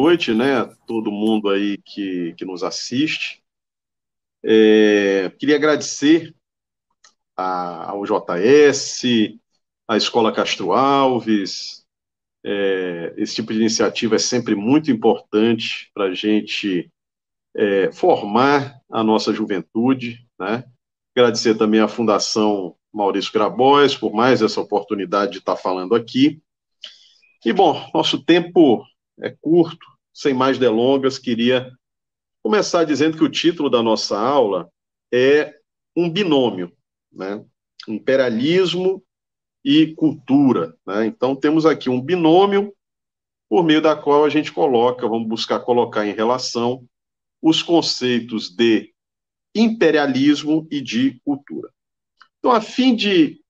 noite, né? Todo mundo aí que, que nos assiste. É, queria agradecer a, ao JS, à Escola Castro Alves. É, esse tipo de iniciativa é sempre muito importante para a gente é, formar a nossa juventude, né? Agradecer também à Fundação Maurício Grabois por mais essa oportunidade de estar falando aqui. E, bom, nosso tempo é curto, sem mais delongas, queria começar dizendo que o título da nossa aula é um binômio, né? Imperialismo e cultura. Né? Então, temos aqui um binômio por meio da qual a gente coloca, vamos buscar colocar em relação os conceitos de imperialismo e de cultura. Então, a fim de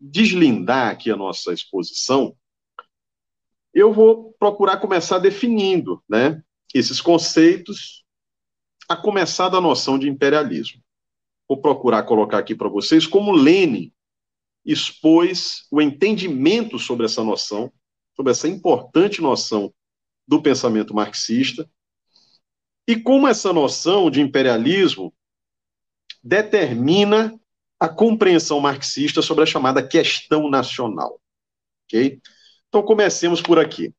deslindar aqui a nossa exposição, eu vou procurar começar definindo né, esses conceitos, a começar da noção de imperialismo. Vou procurar colocar aqui para vocês como Lenin expôs o entendimento sobre essa noção, sobre essa importante noção do pensamento marxista, e como essa noção de imperialismo determina a compreensão marxista sobre a chamada questão nacional. Ok? Então, comecemos por aqui.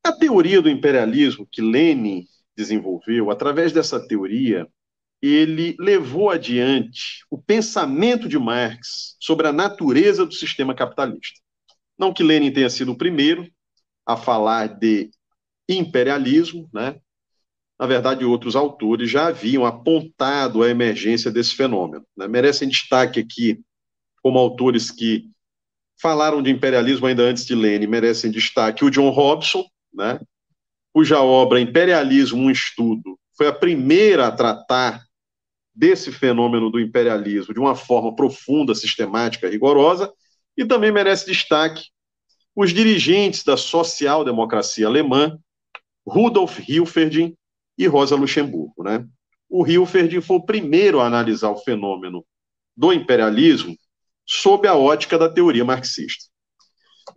A teoria do imperialismo que Lenin desenvolveu, através dessa teoria, ele levou adiante o pensamento de Marx sobre a natureza do sistema capitalista. Não que Lenin tenha sido o primeiro a falar de imperialismo, né? Na verdade, outros autores já haviam apontado a emergência desse fenômeno. Né? Merecem destaque aqui, como autores que falaram de imperialismo ainda antes de Lenin, merecem destaque o John Robson, né, cuja obra Imperialismo, um estudo, foi a primeira a tratar desse fenômeno do imperialismo de uma forma profunda, sistemática, rigorosa, e também merece destaque os dirigentes da social-democracia alemã, Rudolf Hilferding e Rosa Luxemburgo. Né? O Hilferding foi o primeiro a analisar o fenômeno do imperialismo sob a ótica da teoria marxista.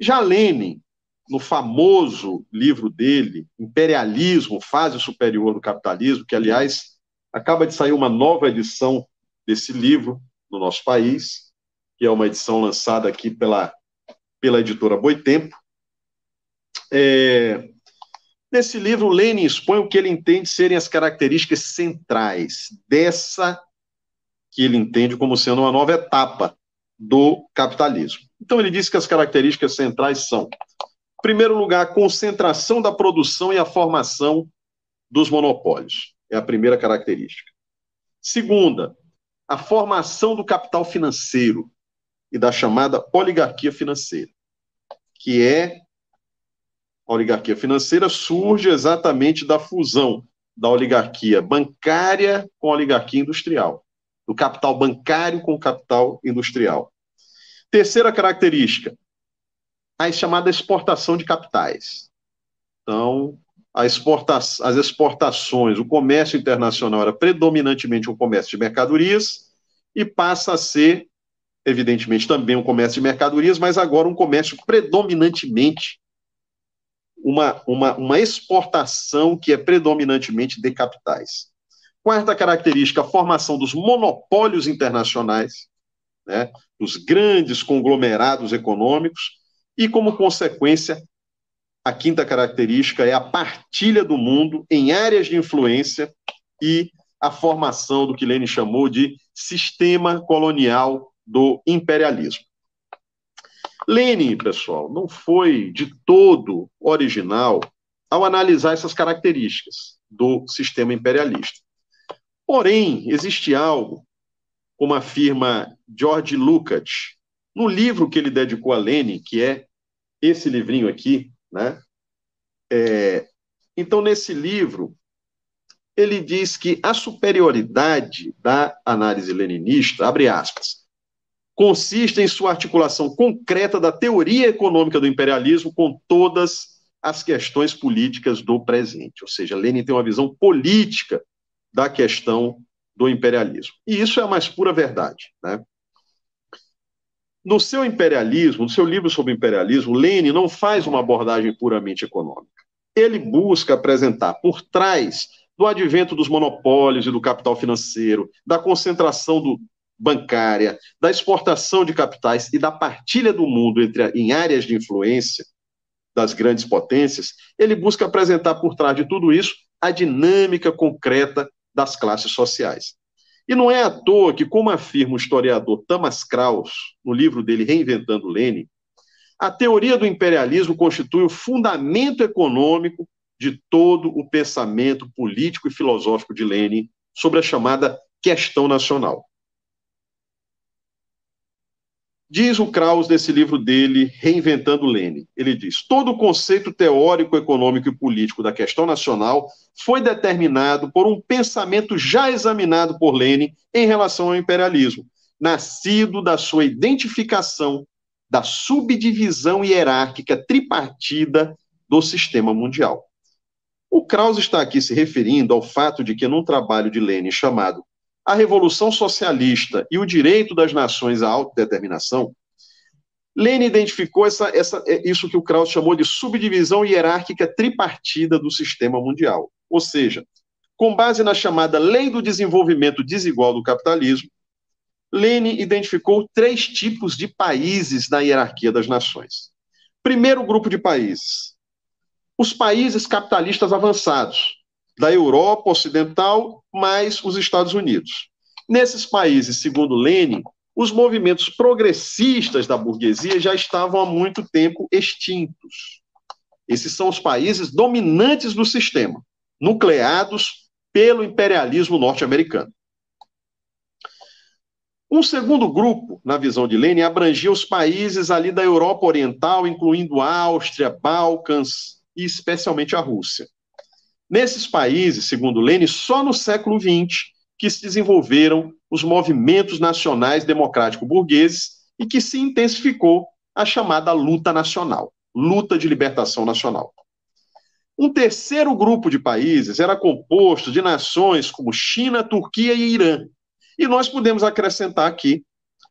Já Lenin, no famoso livro dele, Imperialismo, Fase Superior do Capitalismo, que, aliás, acaba de sair uma nova edição desse livro no nosso país, que é uma edição lançada aqui pela, pela editora Boitempo. É, nesse livro, Lenin expõe o que ele entende serem as características centrais dessa que ele entende como sendo uma nova etapa do capitalismo. Então, ele diz que as características centrais são, em primeiro lugar, a concentração da produção e a formação dos monopólios. É a primeira característica. Segunda, a formação do capital financeiro e da chamada oligarquia financeira, que é a oligarquia financeira surge exatamente da fusão da oligarquia bancária com a oligarquia industrial do capital bancário com o capital industrial. Terceira característica, a chamada exportação de capitais. Então, exporta as exportações, o comércio internacional era predominantemente um comércio de mercadorias e passa a ser, evidentemente, também um comércio de mercadorias, mas agora um comércio predominantemente uma, uma, uma exportação que é predominantemente de capitais. Quarta característica, a formação dos monopólios internacionais, né, dos grandes conglomerados econômicos, e, como consequência, a quinta característica é a partilha do mundo em áreas de influência e a formação do que Lenin chamou de sistema colonial do imperialismo. Lenin, pessoal, não foi de todo original ao analisar essas características do sistema imperialista. Porém, existe algo, como afirma George Lukács, no livro que ele dedicou a Lenin, que é esse livrinho aqui, né? É, então, nesse livro, ele diz que a superioridade da análise leninista, abre aspas, consiste em sua articulação concreta da teoria econômica do imperialismo com todas as questões políticas do presente. Ou seja, Lenin tem uma visão política da questão do imperialismo. E isso é a mais pura verdade. Né? no seu imperialismo, no seu livro sobre imperialismo, Lenin não faz uma abordagem puramente econômica. Ele busca apresentar por trás do advento dos monopólios e do capital financeiro, da concentração do, bancária, da exportação de capitais e da partilha do mundo entre, em áreas de influência das grandes potências, ele busca apresentar por trás de tudo isso a dinâmica concreta das classes sociais. E não é à toa que, como afirma o historiador Thomas Kraus, no livro dele Reinventando Lenin, a teoria do imperialismo constitui o fundamento econômico de todo o pensamento político e filosófico de Lenin sobre a chamada questão nacional. Diz o Kraus nesse livro dele, Reinventando Lenin. Ele diz: todo o conceito teórico, econômico e político da questão nacional foi determinado por um pensamento já examinado por Lenin em relação ao imperialismo, nascido da sua identificação da subdivisão hierárquica tripartida do sistema mundial. O Kraus está aqui se referindo ao fato de que, num trabalho de Lenin chamado a Revolução Socialista e o direito das nações à autodeterminação, Lenin identificou essa, essa, é, isso que o Krauss chamou de subdivisão hierárquica tripartida do sistema mundial. Ou seja, com base na chamada Lei do Desenvolvimento Desigual do Capitalismo, Lenin identificou três tipos de países na hierarquia das nações. Primeiro grupo de países: os países capitalistas avançados, da Europa Ocidental mais os Estados Unidos. Nesses países, segundo Lenin, os movimentos progressistas da burguesia já estavam há muito tempo extintos. Esses são os países dominantes do sistema, nucleados pelo imperialismo norte-americano. Um segundo grupo, na visão de Lenin, abrangia os países ali da Europa Oriental, incluindo Áustria, Balcãs e especialmente a Rússia. Nesses países, segundo Lênin, só no século XX que se desenvolveram os movimentos nacionais democrático-burgueses e que se intensificou a chamada luta nacional, luta de libertação nacional. Um terceiro grupo de países era composto de nações como China, Turquia e Irã. E nós podemos acrescentar aqui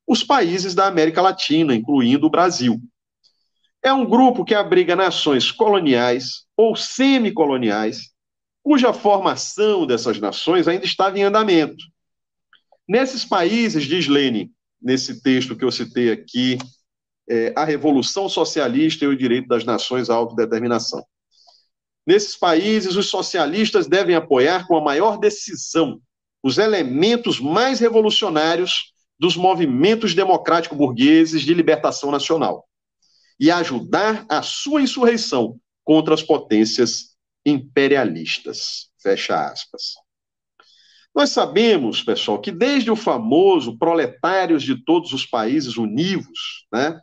os países da América Latina, incluindo o Brasil. É um grupo que abriga nações coloniais ou semicoloniais cuja formação dessas nações ainda estava em andamento. Nesses países, diz Lenin, nesse texto que eu citei aqui, é, a Revolução Socialista e o Direito das Nações à Autodeterminação. Nesses países, os socialistas devem apoiar com a maior decisão os elementos mais revolucionários dos movimentos democrático-burgueses de libertação nacional e ajudar a sua insurreição contra as potências imperialistas. Fecha aspas. Nós sabemos, pessoal, que desde o famoso Proletários de Todos os Países Univos, né,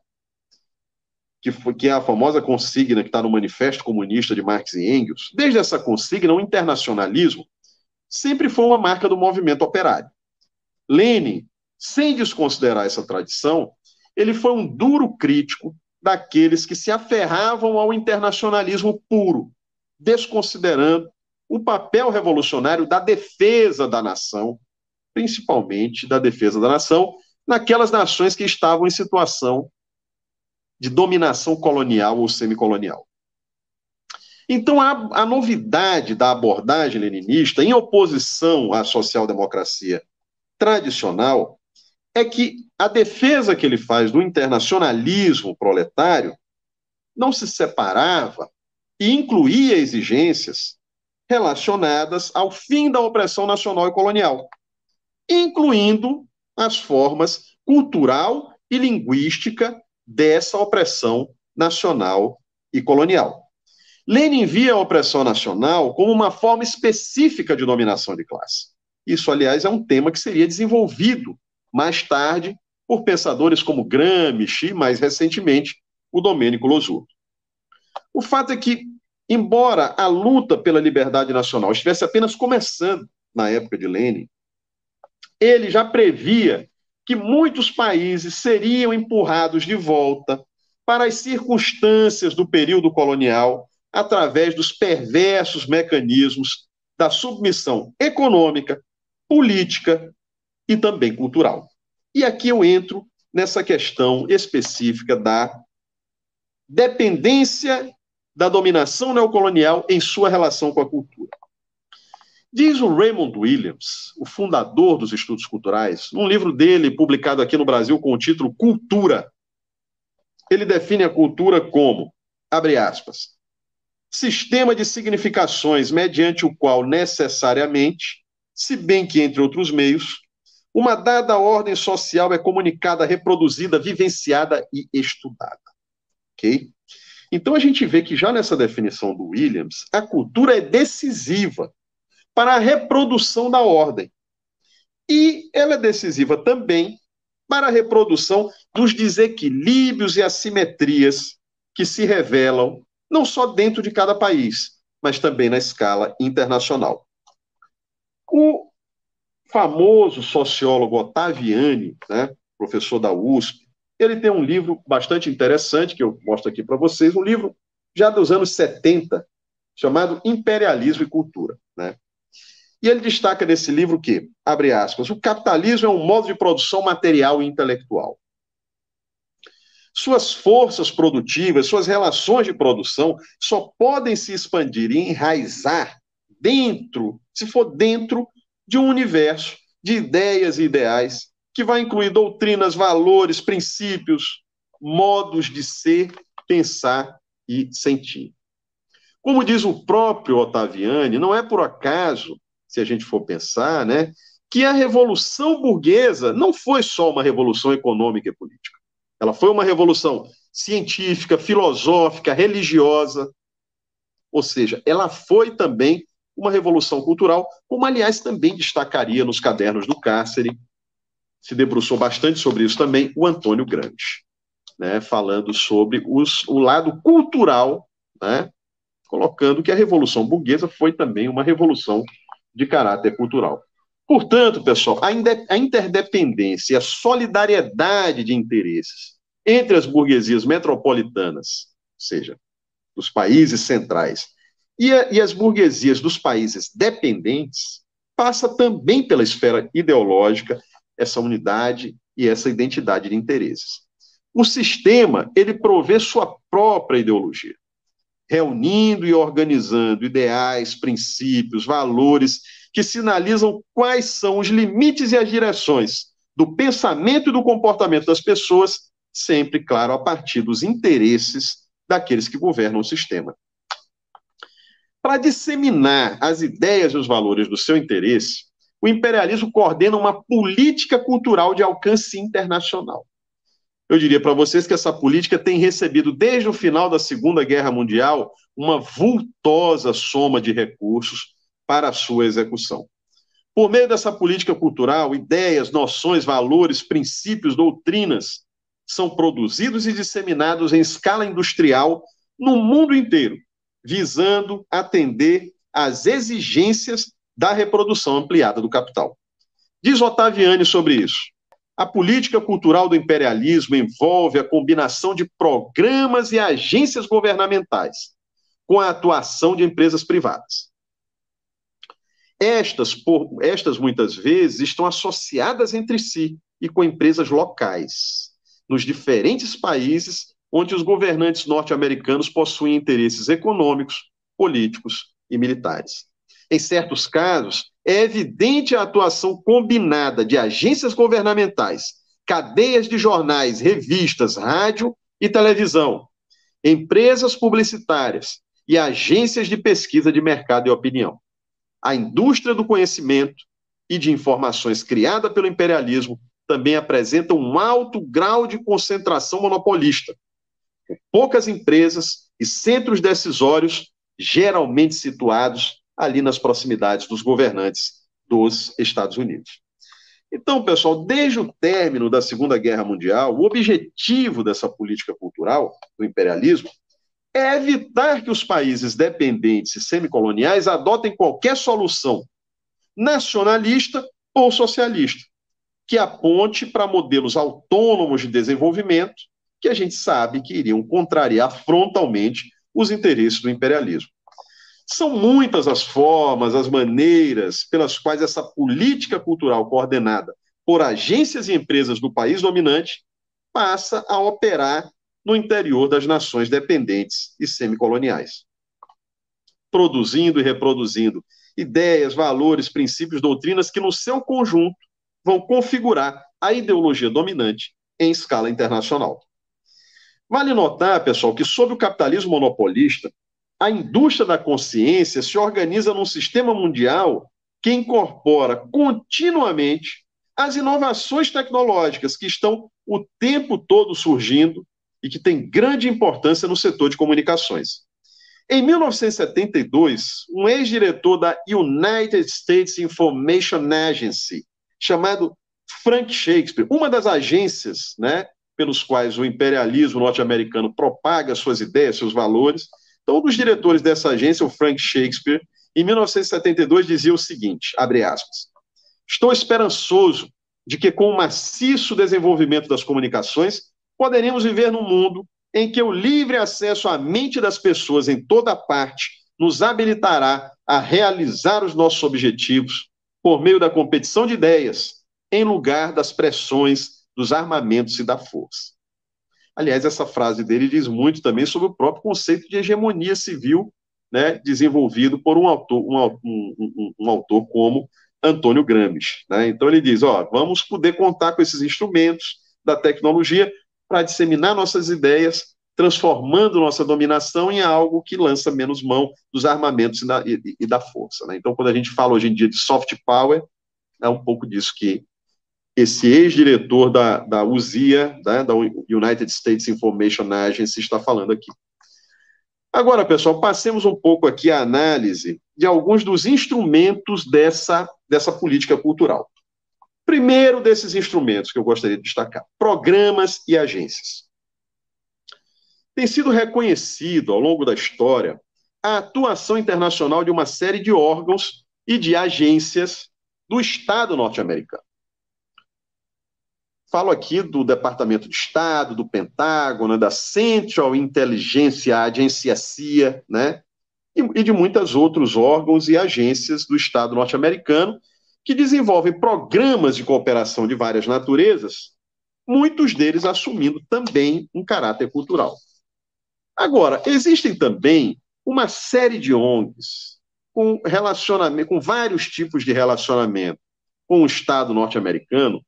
que, foi, que é a famosa consigna que está no Manifesto Comunista de Marx e Engels, desde essa consigna, o internacionalismo sempre foi uma marca do movimento operário. Lenin, sem desconsiderar essa tradição, ele foi um duro crítico daqueles que se aferravam ao internacionalismo puro, desconsiderando o papel revolucionário da defesa da nação, principalmente da defesa da nação, naquelas nações que estavam em situação de dominação colonial ou semicolonial. Então, a, a novidade da abordagem leninista, em oposição à social-democracia tradicional, é que a defesa que ele faz do internacionalismo proletário não se separava e incluía exigências relacionadas ao fim da opressão nacional e colonial, incluindo as formas cultural e linguística dessa opressão nacional e colonial. Lenin via a opressão nacional como uma forma específica de dominação de classe. Isso, aliás, é um tema que seria desenvolvido mais tarde por pensadores como Gramsci mais recentemente, o Domênico Losurdo. O fato é que, embora a luta pela liberdade nacional estivesse apenas começando na época de Lenin, ele já previa que muitos países seriam empurrados de volta para as circunstâncias do período colonial através dos perversos mecanismos da submissão econômica, política e também cultural. E aqui eu entro nessa questão específica da dependência da dominação neocolonial em sua relação com a cultura. Diz o Raymond Williams, o fundador dos estudos culturais, num livro dele publicado aqui no Brasil com o título Cultura. Ele define a cultura como, abre aspas, sistema de significações mediante o qual necessariamente, se bem que entre outros meios, uma dada ordem social é comunicada, reproduzida, vivenciada e estudada. Ok? Então a gente vê que já nessa definição do Williams, a cultura é decisiva para a reprodução da ordem. E ela é decisiva também para a reprodução dos desequilíbrios e assimetrias que se revelam não só dentro de cada país, mas também na escala internacional. O famoso sociólogo Ottaviani, né, professor da USP, ele tem um livro bastante interessante, que eu mostro aqui para vocês, um livro já dos anos 70, chamado Imperialismo e Cultura. Né? E ele destaca nesse livro que, abre aspas, o capitalismo é um modo de produção material e intelectual. Suas forças produtivas, suas relações de produção só podem se expandir e enraizar dentro, se for dentro de um universo de ideias e ideais que vai incluir doutrinas, valores, princípios, modos de ser, pensar e sentir. Como diz o próprio Ottaviani, não é por acaso, se a gente for pensar, né, que a revolução burguesa não foi só uma revolução econômica e política. Ela foi uma revolução científica, filosófica, religiosa. Ou seja, ela foi também uma revolução cultural, como, aliás, também destacaria nos cadernos do cárcere, se debruçou bastante sobre isso também, o Antônio Grande, né, falando sobre os, o lado cultural, né, colocando que a Revolução Burguesa foi também uma revolução de caráter cultural. Portanto, pessoal, a, interdependência e a solidariedade de interesses entre as burguesias metropolitanas, ou seja, dos países centrais, e, a, e as burguesias dos países dependentes passa também pela esfera ideológica, essa unidade e essa identidade de interesses. O sistema, ele provê sua própria ideologia, reunindo e organizando ideais, princípios, valores que sinalizam quais são os limites e as direções do pensamento e do comportamento das pessoas, sempre, claro, a partir dos interesses daqueles que governam o sistema. Para disseminar as ideias e os valores do seu interesse, o imperialismo coordena uma política cultural de alcance internacional. Eu diria para vocês que essa política tem recebido, desde o final da Segunda Guerra Mundial, uma vultosa soma de recursos para a sua execução. Por meio dessa política cultural, ideias, noções, valores, princípios, doutrinas são produzidos e disseminados em escala industrial no mundo inteiro, visando atender às exigências da reprodução ampliada do capital. Diz Ottaviani sobre isso. A política cultural do imperialismo envolve a combinação de programas e agências governamentais com a atuação de empresas privadas. Estas, por, estas muitas vezes estão associadas entre si e com empresas locais, nos diferentes países onde os governantes norte-americanos possuem interesses econômicos, políticos e militares. Em certos casos, é evidente a atuação combinada de agências governamentais, cadeias de jornais, revistas, rádio e televisão, empresas publicitárias e agências de pesquisa de mercado e opinião. A indústria do conhecimento e de informações criada pelo imperialismo também apresenta um alto grau de concentração monopolista, poucas empresas e centros decisórios, geralmente situados ali nas proximidades dos governantes dos Estados Unidos. Então, pessoal, desde o término da Segunda Guerra Mundial, o objetivo dessa política cultural do imperialismo é evitar que os países dependentes e semicoloniais adotem qualquer solução nacionalista ou socialista que aponte para modelos autônomos de desenvolvimento que a gente sabe que iriam contrariar frontalmente os interesses do imperialismo. São muitas as formas, as maneiras pelas quais essa política cultural coordenada por agências e empresas do país dominante passa a operar no interior das nações dependentes e semicoloniais, produzindo e reproduzindo ideias, valores, princípios, doutrinas que, no seu conjunto, vão configurar a ideologia dominante em escala internacional. Vale notar, pessoal, que sob o capitalismo monopolista, a indústria da consciência se organiza num sistema mundial que incorpora continuamente as inovações tecnológicas que estão o tempo todo surgindo e que têm grande importância no setor de comunicações. Em 1972, um ex-diretor da United States Information Agency, chamado Frank Shakespeare, uma das agências né, pelos quais o imperialismo norte-americano propaga suas ideias, seus valores. Então, um dos diretores dessa agência, o Frank Shakespeare, em 1972 dizia o seguinte, abre aspas, estou esperançoso de que com o maciço desenvolvimento das comunicações, poderemos viver num mundo em que o livre acesso à mente das pessoas em toda parte nos habilitará a realizar os nossos objetivos por meio da competição de ideias, em lugar das pressões dos armamentos e da força. Aliás, essa frase dele diz muito também sobre o próprio conceito de hegemonia civil, né, desenvolvido por um autor, um, um, um autor como Antônio Gramsci. Né? Então ele diz, ó, vamos poder contar com esses instrumentos da tecnologia para disseminar nossas ideias, transformando nossa dominação em algo que lança menos mão dos armamentos e da, e, e da força. Né? Então, quando a gente fala hoje em dia de soft power, é um pouco disso que esse ex-diretor da, da USIA, né, da United States Information Agency, está falando aqui. Agora, pessoal, passemos um pouco aqui a análise de alguns dos instrumentos dessa, dessa política cultural. Primeiro desses instrumentos que eu gostaria de destacar: programas e agências. Tem sido reconhecido ao longo da história a atuação internacional de uma série de órgãos e de agências do Estado norte-americano. Falo aqui do Departamento de Estado, do Pentágono, da Central Intelligence Agency, a CIA, né? E, de muitos outros órgãos e agências do Estado norte-americano que desenvolvem programas de cooperação de várias naturezas, muitos deles assumindo também um caráter cultural. Agora, existem também uma série de ONGs com relacionamento, com vários tipos de relacionamento com o Estado norte-americano,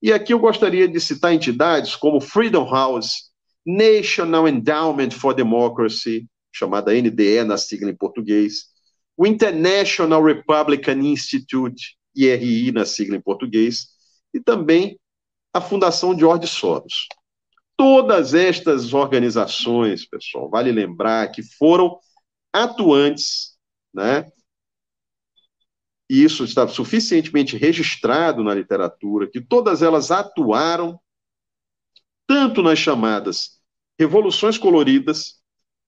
e aqui eu gostaria de citar entidades como Freedom House, National Endowment for Democracy, chamada NDE na sigla em português, o International Republican Institute, IRI na sigla em português, e também a Fundação George Soros. Todas estas organizações, pessoal, vale lembrar que foram atuantes né, e isso está suficientemente registrado na literatura, que todas elas atuaram tanto nas chamadas revoluções coloridas,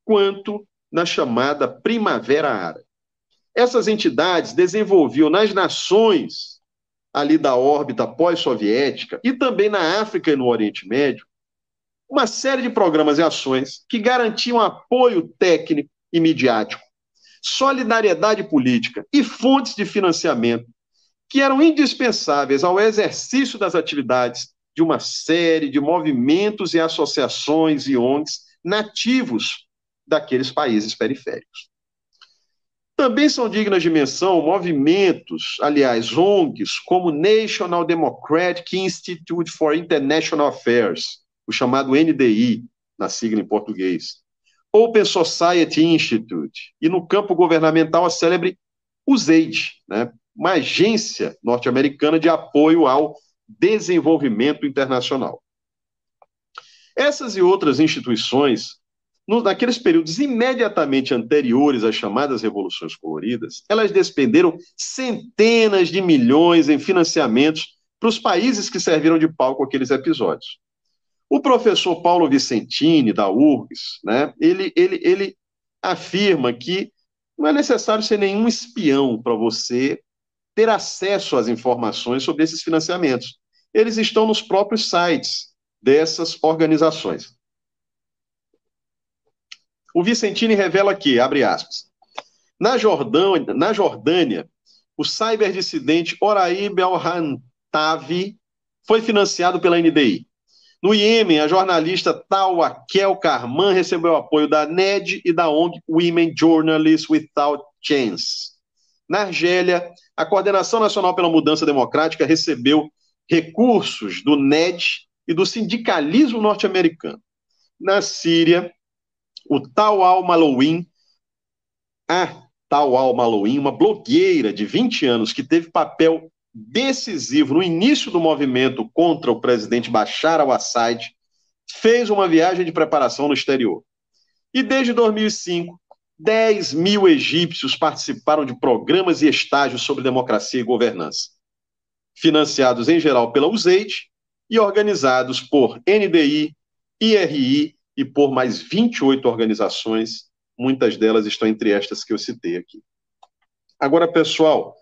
quanto na chamada Primavera Árabe. Essas entidades desenvolviam nas nações ali da órbita pós-soviética e também na África e no Oriente Médio uma série de programas e ações que garantiam apoio técnico e midiático solidariedade política e fontes de financiamento que eram indispensáveis ao exercício das atividades de uma série de movimentos e associações e ONGs nativos daqueles países periféricos. Também são dignas de menção movimentos, aliás, ONGs, como National Democratic Institute for International Affairs, o chamado NDI, na sigla em português, Open Society Institute, e no campo governamental a célebre USAID, né, uma agência norte-americana de apoio ao desenvolvimento internacional. Essas e outras instituições, naqueles períodos imediatamente anteriores às chamadas revoluções coloridas, elas despenderam centenas de milhões em financiamentos para os países que serviram de palco aqueles episódios. O professor Paulo Vicentini, da URGS, né, ele, ele, ele afirma que não é necessário ser nenhum espião para você ter acesso às informações sobre esses financiamentos. Eles estão nos próprios sites dessas organizações. O Vicentini revela que, abre aspas, na Jordânia, na Jordânia o cyberdissidente Oraib al-Hantavi foi financiado pela NDI. No Iêmen, a jornalista Tawakel Karman recebeu apoio da NED e da ONG Women Journalists Without Chance. Na Argélia, a Coordenação Nacional pela Mudança Democrática recebeu recursos do NED e do sindicalismo norte-americano. Na Síria, o Tal al-Malouin, a Tal al-Malouin, uma blogueira de 20 anos que teve papel decisivo no início do movimento contra o presidente Bashar al-Assad, fez uma viagem de preparação no exterior. E desde 2005, 10 mil egípcios participaram de programas e estágios sobre democracia e governança, financiados em geral pela USAID e organizados por NDI, IRI e por mais 28 organizações, muitas delas estão entre estas que eu citei aqui. Agora, pessoal,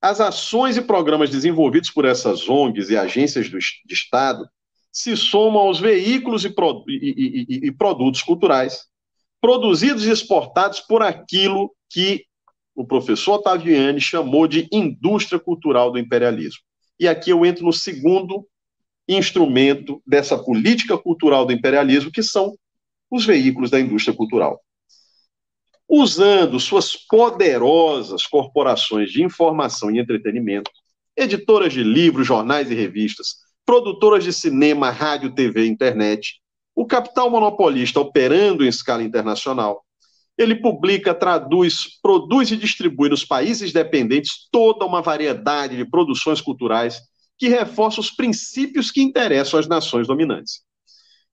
as ações e programas desenvolvidos por essas ONGs e agências do, de Estado se somam aos veículos e, pro, e, e, e produtos culturais produzidos e exportados por aquilo que o professor Ottaviani chamou de indústria cultural do imperialismo. E aqui eu entro no segundo instrumento dessa política cultural do imperialismo, que são os veículos da indústria cultural usando suas poderosas corporações de informação e entretenimento, editoras de livros, jornais e revistas, produtoras de cinema, rádio, TV e internet, o capital monopolista operando em escala internacional. Ele publica, traduz, produz e distribui nos países dependentes toda uma variedade de produções culturais que reforçam os princípios que interessam às nações dominantes.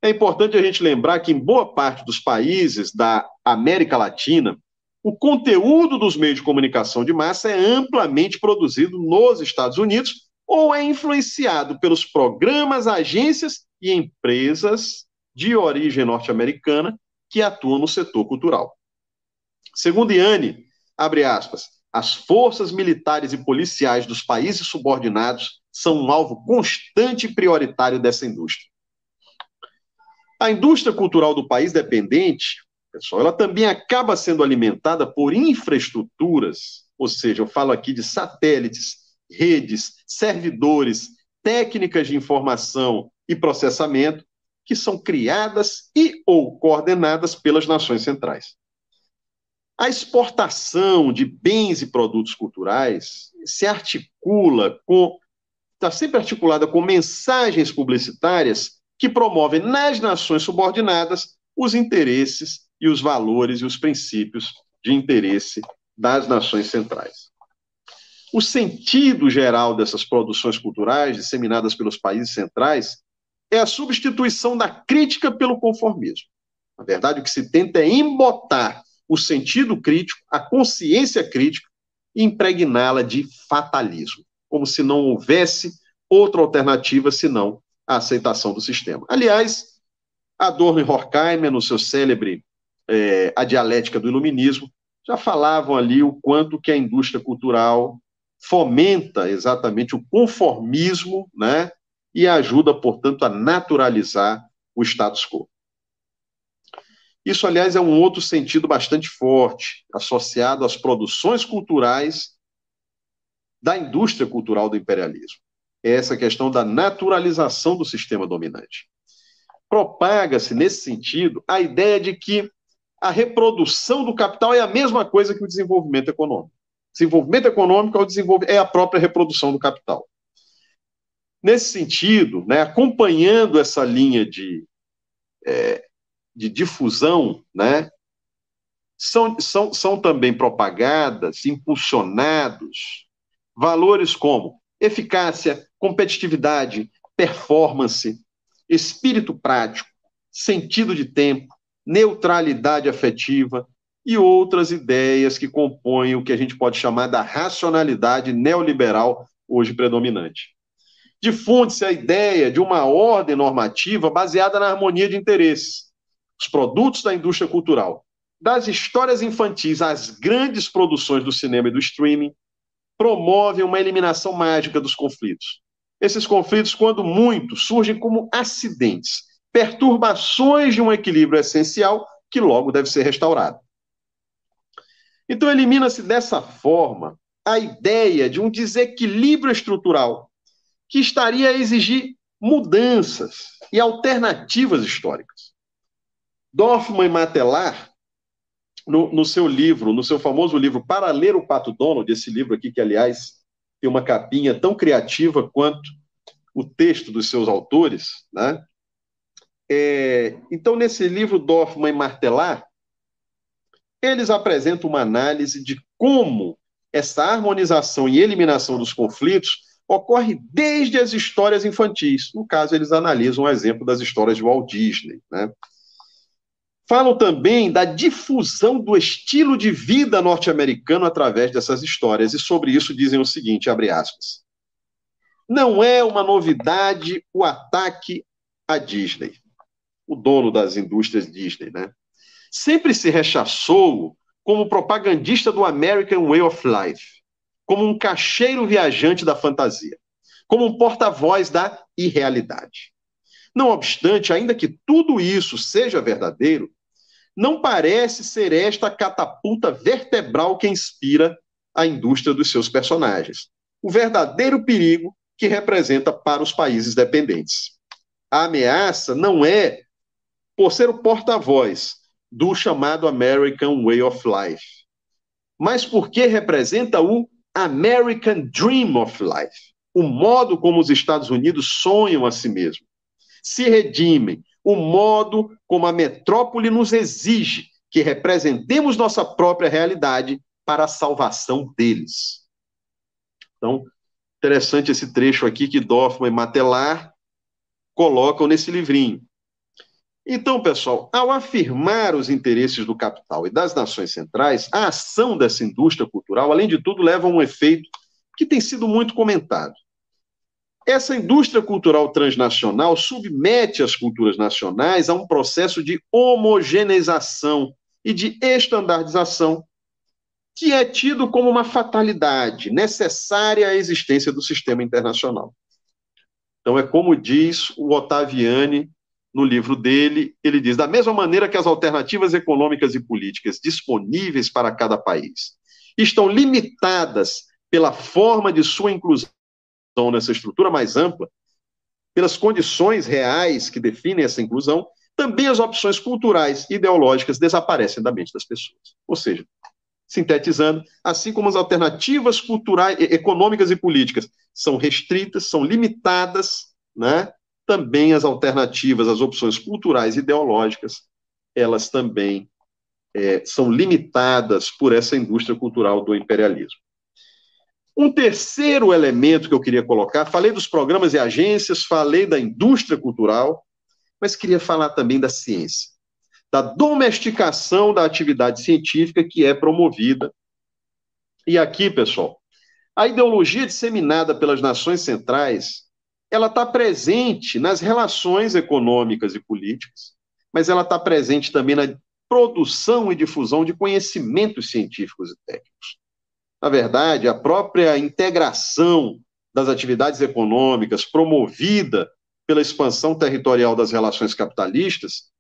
É importante a gente lembrar que em boa parte dos países da América Latina, o conteúdo dos meios de comunicação de massa é amplamente produzido nos Estados Unidos ou é influenciado pelos programas, agências e empresas de origem norte-americana que atuam no setor cultural. Segundo Iane, abre aspas, as forças militares e policiais dos países subordinados são um alvo constante e prioritário dessa indústria. A indústria cultural do país dependente, pessoal, ela também acaba sendo alimentada por infraestruturas, ou seja, eu falo aqui de satélites, redes, servidores, técnicas de informação e processamento que são criadas e ou coordenadas pelas nações centrais. A exportação de bens e produtos culturais se articula com está sempre articulada com mensagens publicitárias que promovem nas nações subordinadas os interesses e os valores e os princípios de interesse das nações centrais. O sentido geral dessas produções culturais disseminadas pelos países centrais é a substituição da crítica pelo conformismo. Na verdade, o que se tenta é embotar o sentido crítico, a consciência crítica, e impregná-la de fatalismo, como se não houvesse outra alternativa senão a aceitação do sistema. Aliás, Adorno e Horkheimer, no seu célebre é, A Dialética do Iluminismo, já falavam ali o quanto que a indústria cultural fomenta exatamente o conformismo, né, e ajuda, portanto, a naturalizar o status quo. Isso, aliás, é um outro sentido bastante forte, associado às produções culturais da indústria cultural do imperialismo é essa questão da naturalização do sistema dominante. Propaga-se, nesse sentido, a ideia de que a reprodução do capital é a mesma coisa que o desenvolvimento econômico. Desenvolvimento econômico é, é a própria reprodução do capital. Nesse sentido, né, acompanhando essa linha de, é, de difusão, né, são, são, são também propagadas, impulsionados, valores como eficácia, competitividade, performance, espírito prático, sentido de tempo, neutralidade afetiva e outras ideias que compõem o que a gente pode chamar da racionalidade neoliberal hoje predominante. Difunde-se a ideia de uma ordem normativa baseada na harmonia de interesses, os produtos da indústria cultural, das histórias infantis às grandes produções do cinema e do streaming, promovem uma eliminação mágica dos conflitos. Esses conflitos, quando muito, surgem como acidentes, perturbações de um equilíbrio essencial que logo deve ser restaurado. Então, elimina-se dessa forma a ideia de um desequilíbrio estrutural que estaria a exigir mudanças e alternativas históricas. Dorfman e Matelar, no, no, seu livro, no seu famoso livro Para Ler o Pato Donald, esse livro aqui, que, aliás, tem uma capinha tão criativa quanto o texto dos seus autores, né? É, então, nesse livro Dorfman e Martelar, eles apresentam uma análise de como essa harmonização e eliminação dos conflitos ocorre desde as histórias infantis. No caso, eles analisam o exemplo das histórias de Walt Disney. Né? Falam também da difusão do estilo de vida norte-americano através dessas histórias, e sobre isso dizem o seguinte, abre aspas, não é uma novidade o ataque à Disney, o dono das indústrias Disney, né? Sempre se rechaçou como propagandista do American Way of Life, como um cacheiro viajante da fantasia, como um porta-voz da irrealidade. Não obstante, ainda que tudo isso seja verdadeiro, não parece ser esta catapulta vertebral que inspira a indústria dos seus personagens. O verdadeiro perigo que representa para os países dependentes. A ameaça não é por ser o porta-voz do chamado American Way of Life, mas porque representa o American Dream of Life, o modo como os Estados Unidos sonham a si mesmo. Se redimem, o modo como a metrópole nos exige que representemos nossa própria realidade para a salvação deles. Então, interessante esse trecho aqui que Dorfman e Matelar colocam nesse livrinho. Então, pessoal, ao afirmar os interesses do capital e das nações centrais, a ação dessa indústria cultural, além de tudo, leva a um efeito que tem sido muito comentado. Essa indústria cultural transnacional submete as culturas nacionais a um processo de homogeneização e de estandardização, que é tido como uma fatalidade necessária à existência do sistema internacional. Então, é como diz o Ottaviani no livro dele, ele diz: da mesma maneira que as alternativas econômicas e políticas disponíveis para cada país estão limitadas pela forma de sua inclusão nessa estrutura mais ampla, pelas condições reais que definem essa inclusão, também as opções culturais e ideológicas desaparecem da mente das pessoas. Ou seja, sintetizando, assim como as alternativas culturais, econômicas e políticas são restritas, são limitadas, né? também as alternativas, as opções culturais e ideológicas, elas também é, são limitadas por essa indústria cultural do imperialismo. Um terceiro elemento que eu queria colocar, falei dos programas e agências, falei da indústria cultural, mas queria falar também da ciência, da domesticação da atividade científica que é promovida. E aqui, pessoal, a ideologia disseminada pelas nações centrais ela está presente nas relações econômicas e políticas, mas ela está presente também na produção e difusão de conhecimentos científicos e técnicos. Na verdade, a própria integração das atividades econômicas promovida pela expansão territorial das relações capitalistas,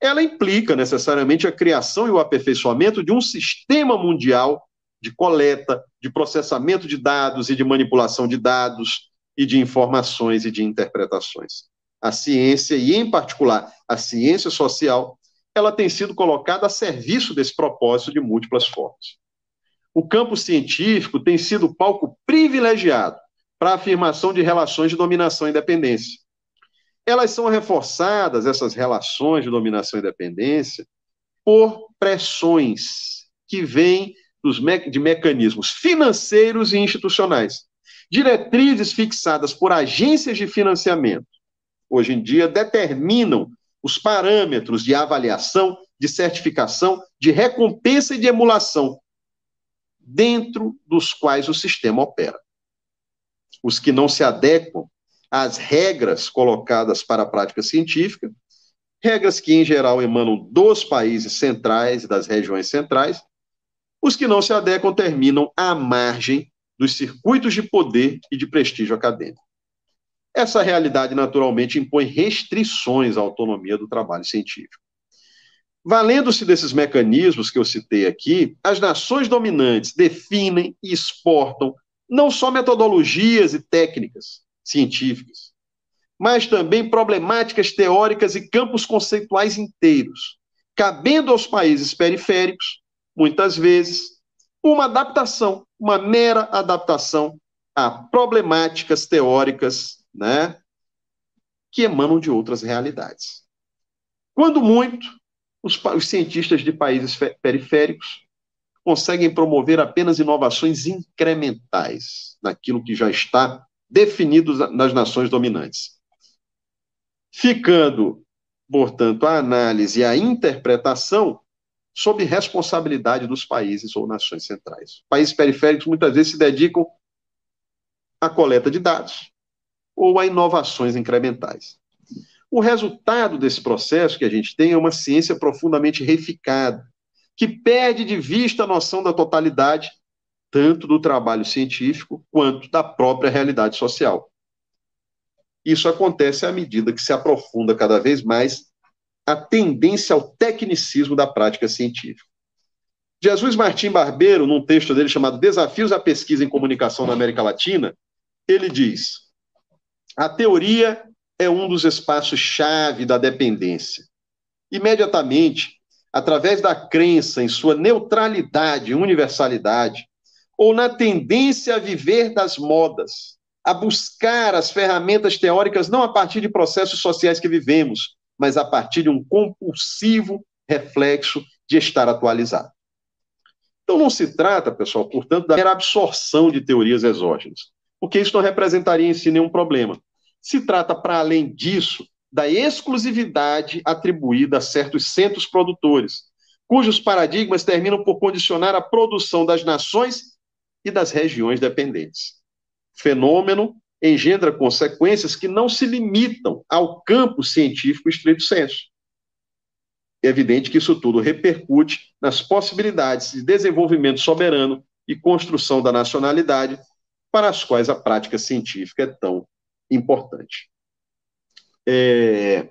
ela implica necessariamente a criação e o aperfeiçoamento de um sistema mundial de coleta, de processamento de dados e de manipulação de dados, e de informações e de interpretações. A ciência, e em particular a ciência social, ela tem sido colocada a serviço desse propósito de múltiplas formas. O campo científico tem sido palco privilegiado para a afirmação de relações de dominação e dependência. Elas são reforçadas, essas relações de dominação e dependência, por pressões que vêm dos me de mecanismos financeiros e institucionais, Diretrizes fixadas por agências de financiamento, hoje em dia, determinam os parâmetros de avaliação, de certificação, de recompensa e de emulação, dentro dos quais o sistema opera. Os que não se adequam às regras colocadas para a prática científica, regras que, em geral, emanam dos países centrais e das regiões centrais, os que não se adequam terminam à margem dos circuitos de poder e de prestígio acadêmico. Essa realidade, naturalmente, impõe restrições à autonomia do trabalho científico. Valendo-se desses mecanismos que eu citei aqui, as nações dominantes definem e exportam não só metodologias e técnicas científicas, mas também problemáticas teóricas e campos conceituais inteiros, cabendo aos países periféricos, muitas vezes, uma adaptação, uma mera adaptação a problemáticas teóricas, né, que emanam de outras realidades. Quando muito, os, os cientistas de países periféricos conseguem promover apenas inovações incrementais naquilo que já está definido nas nações dominantes. Ficando, portanto, a análise e a interpretação sob responsabilidade dos países ou nações centrais. Países periféricos muitas vezes se dedicam à coleta de dados ou a inovações incrementais. O resultado desse processo que a gente tem é uma ciência profundamente reificada, que perde de vista a noção da totalidade, tanto do trabalho científico quanto da própria realidade social. Isso acontece à medida que se aprofunda cada vez mais a tendência ao tecnicismo da prática científica. Jesus Martim Barbeiro, num texto dele chamado Desafios à Pesquisa em Comunicação na América Latina, ele diz: a teoria é um dos espaços-chave da dependência. Imediatamente, através da crença em sua neutralidade e universalidade, ou na tendência a viver das modas, a buscar as ferramentas teóricas não a partir de processos sociais que vivemos, mas a partir de um compulsivo reflexo de estar atualizado. Então não se trata, pessoal, portanto, da mera absorção de teorias exógenas, porque isso não representaria em si nenhum problema. Se trata, para além disso, da exclusividade atribuída a certos centros produtores, cujos paradigmas terminam por condicionar a produção das nações e das regiões dependentes. Fenômeno engendra consequências que não se limitam ao campo científico estrito senso. É evidente que isso tudo repercute nas possibilidades de desenvolvimento soberano e construção da nacionalidade para as quais a prática científica é tão importante. É,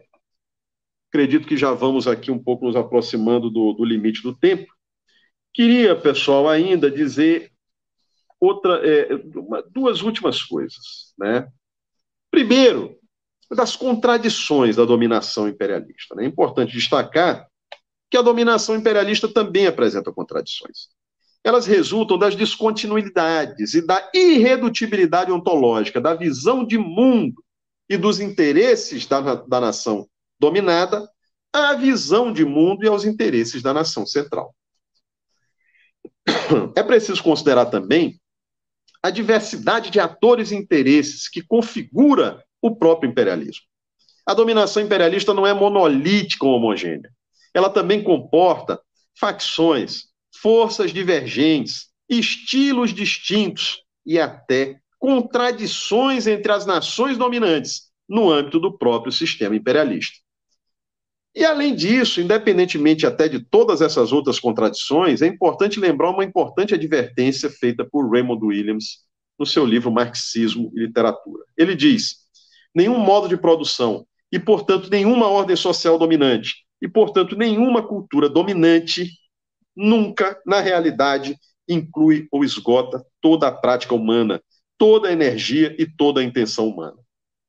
acredito que já vamos aqui um pouco nos aproximando do, do limite do tempo. Queria, pessoal, ainda dizer outra, é, uma, duas últimas coisas. Né? Primeiro, das contradições da dominação imperialista. Né? É importante destacar que a dominação imperialista também apresenta contradições elas resultam das descontinuidades e da irredutibilidade ontológica, da visão de mundo e dos interesses da, da nação dominada à visão de mundo e aos interesses da nação central. É preciso considerar também a diversidade de atores e interesses que configura o próprio imperialismo. A dominação imperialista não é monolítica ou homogênea. Ela também comporta facções, forças divergentes, estilos distintos e até contradições entre as nações dominantes no âmbito do próprio sistema imperialista. E além disso, independentemente até de todas essas outras contradições, é importante lembrar uma importante advertência feita por Raymond Williams no seu livro Marxismo e Literatura. Ele diz: nenhum modo de produção e, portanto, nenhuma ordem social dominante e, portanto, nenhuma cultura dominante nunca, na realidade, inclui ou esgota toda a prática humana, toda a energia e toda a intenção humana.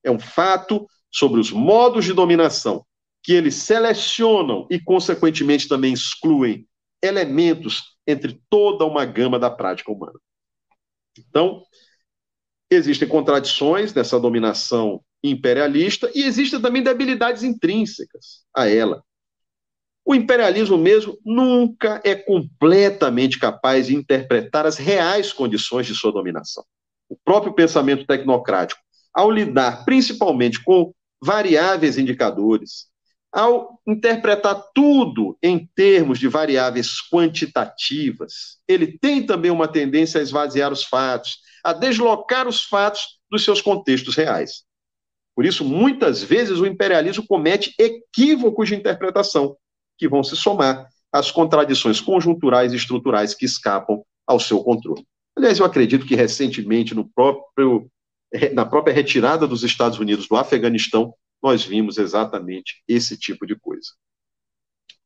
É um fato sobre os modos de dominação que eles selecionam e, consequentemente, também excluem elementos entre toda uma gama da prática humana. Então, existem contradições nessa dominação imperialista e existem também debilidades intrínsecas a ela. O imperialismo mesmo nunca é completamente capaz de interpretar as reais condições de sua dominação. O próprio pensamento tecnocrático, ao lidar principalmente com variáveis indicadores, ao interpretar tudo em termos de variáveis quantitativas, ele tem também uma tendência a esvaziar os fatos, a deslocar os fatos dos seus contextos reais. Por isso, muitas vezes, o imperialismo comete equívocos de interpretação, que vão se somar às contradições conjunturais e estruturais que escapam ao seu controle. Aliás, eu acredito que recentemente, no próprio, na própria retirada dos Estados Unidos do Afeganistão, nós vimos exatamente esse tipo de coisa.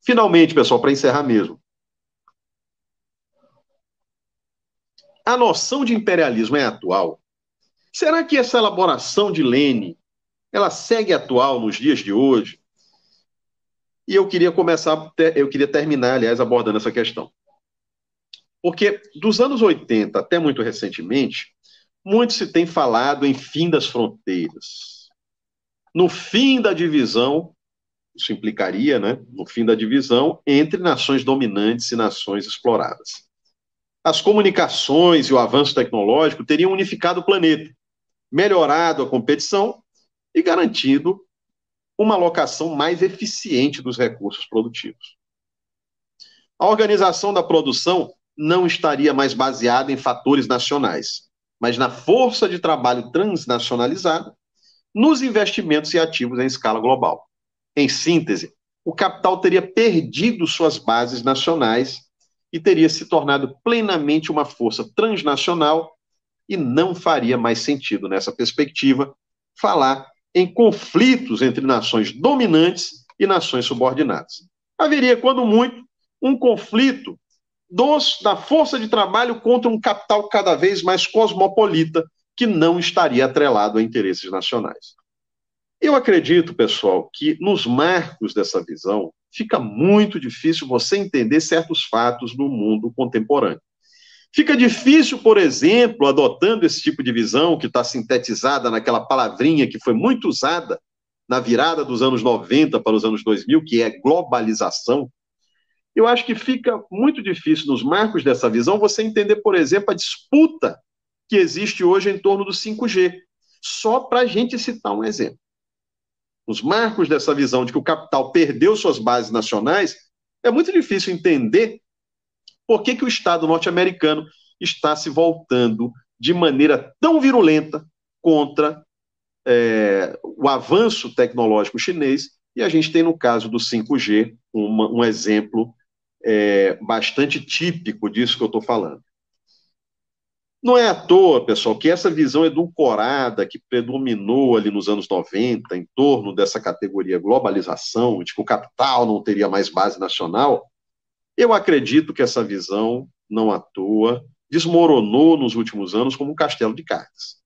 Finalmente, pessoal, para encerrar mesmo. A noção de imperialismo é atual? Será que essa elaboração de Lênin ela segue atual nos dias de hoje. E eu queria começar, eu queria terminar, aliás, abordando essa questão. Porque dos anos 80 até muito recentemente, muito se tem falado em fim das fronteiras. No fim da divisão, isso implicaria, né, no fim da divisão entre nações dominantes e nações exploradas. As comunicações e o avanço tecnológico teriam unificado o planeta, melhorado a competição e garantido uma alocação mais eficiente dos recursos produtivos. A organização da produção não estaria mais baseada em fatores nacionais, mas na força de trabalho transnacionalizada, nos investimentos e ativos em escala global. Em síntese, o capital teria perdido suas bases nacionais e teria se tornado plenamente uma força transnacional e não faria mais sentido nessa perspectiva falar em conflitos entre nações dominantes e nações subordinadas. Haveria, quando muito, um conflito dos, da força de trabalho contra um capital cada vez mais cosmopolita, que não estaria atrelado a interesses nacionais. Eu acredito, pessoal, que nos marcos dessa visão fica muito difícil você entender certos fatos no mundo contemporâneo. Fica difícil, por exemplo, adotando esse tipo de visão que está sintetizada naquela palavrinha que foi muito usada na virada dos anos 90 para os anos 2000, que é globalização, eu acho que fica muito difícil, nos marcos dessa visão, você entender, por exemplo, a disputa que existe hoje em torno do 5G. Só para a gente citar um exemplo. Os marcos dessa visão de que o capital perdeu suas bases nacionais, é muito difícil entender por que, que o Estado norte-americano está se voltando de maneira tão virulenta contra é, o avanço tecnológico chinês, e a gente tem no caso do 5G uma, um exemplo é, bastante típico disso que eu estou falando. Não é à toa, pessoal, que essa visão edulcorada que predominou ali nos anos 90, em torno dessa categoria globalização, de que o capital não teria mais base nacional, eu acredito que essa visão, não à toa, desmoronou nos últimos anos como um castelo de cartas.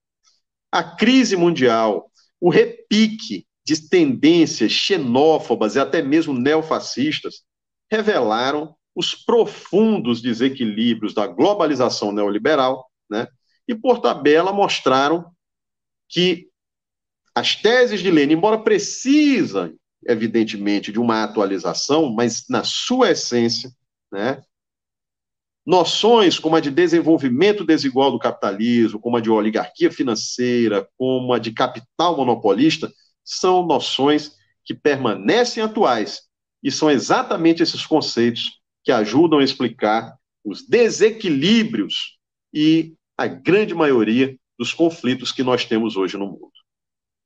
A crise mundial, o repique de tendências xenófobas e até mesmo neofascistas revelaram os profundos desequilíbrios da globalização neoliberal, né? e por tabela mostraram que as teses de Lenin, embora precisam, evidentemente, de uma atualização, mas na sua essência, né, noções como a de desenvolvimento desigual do capitalismo, como a de oligarquia financeira, como a de capital monopolista, são noções que permanecem atuais e são exatamente esses conceitos que ajudam a explicar os desequilíbrios e a grande maioria dos conflitos que nós temos hoje no mundo.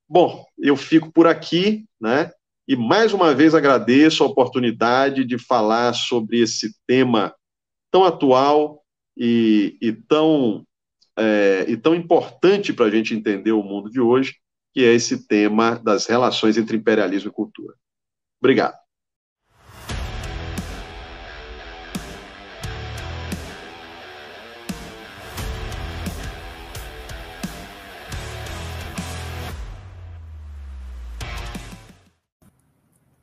Bom, eu fico por aqui, né? E mais uma vez agradeço a oportunidade de falar sobre esse tema tão atual e, e tão, é, e tão importante para a gente entender o mundo de hoje, que é esse tema das relações entre imperialismo e cultura. Obrigado.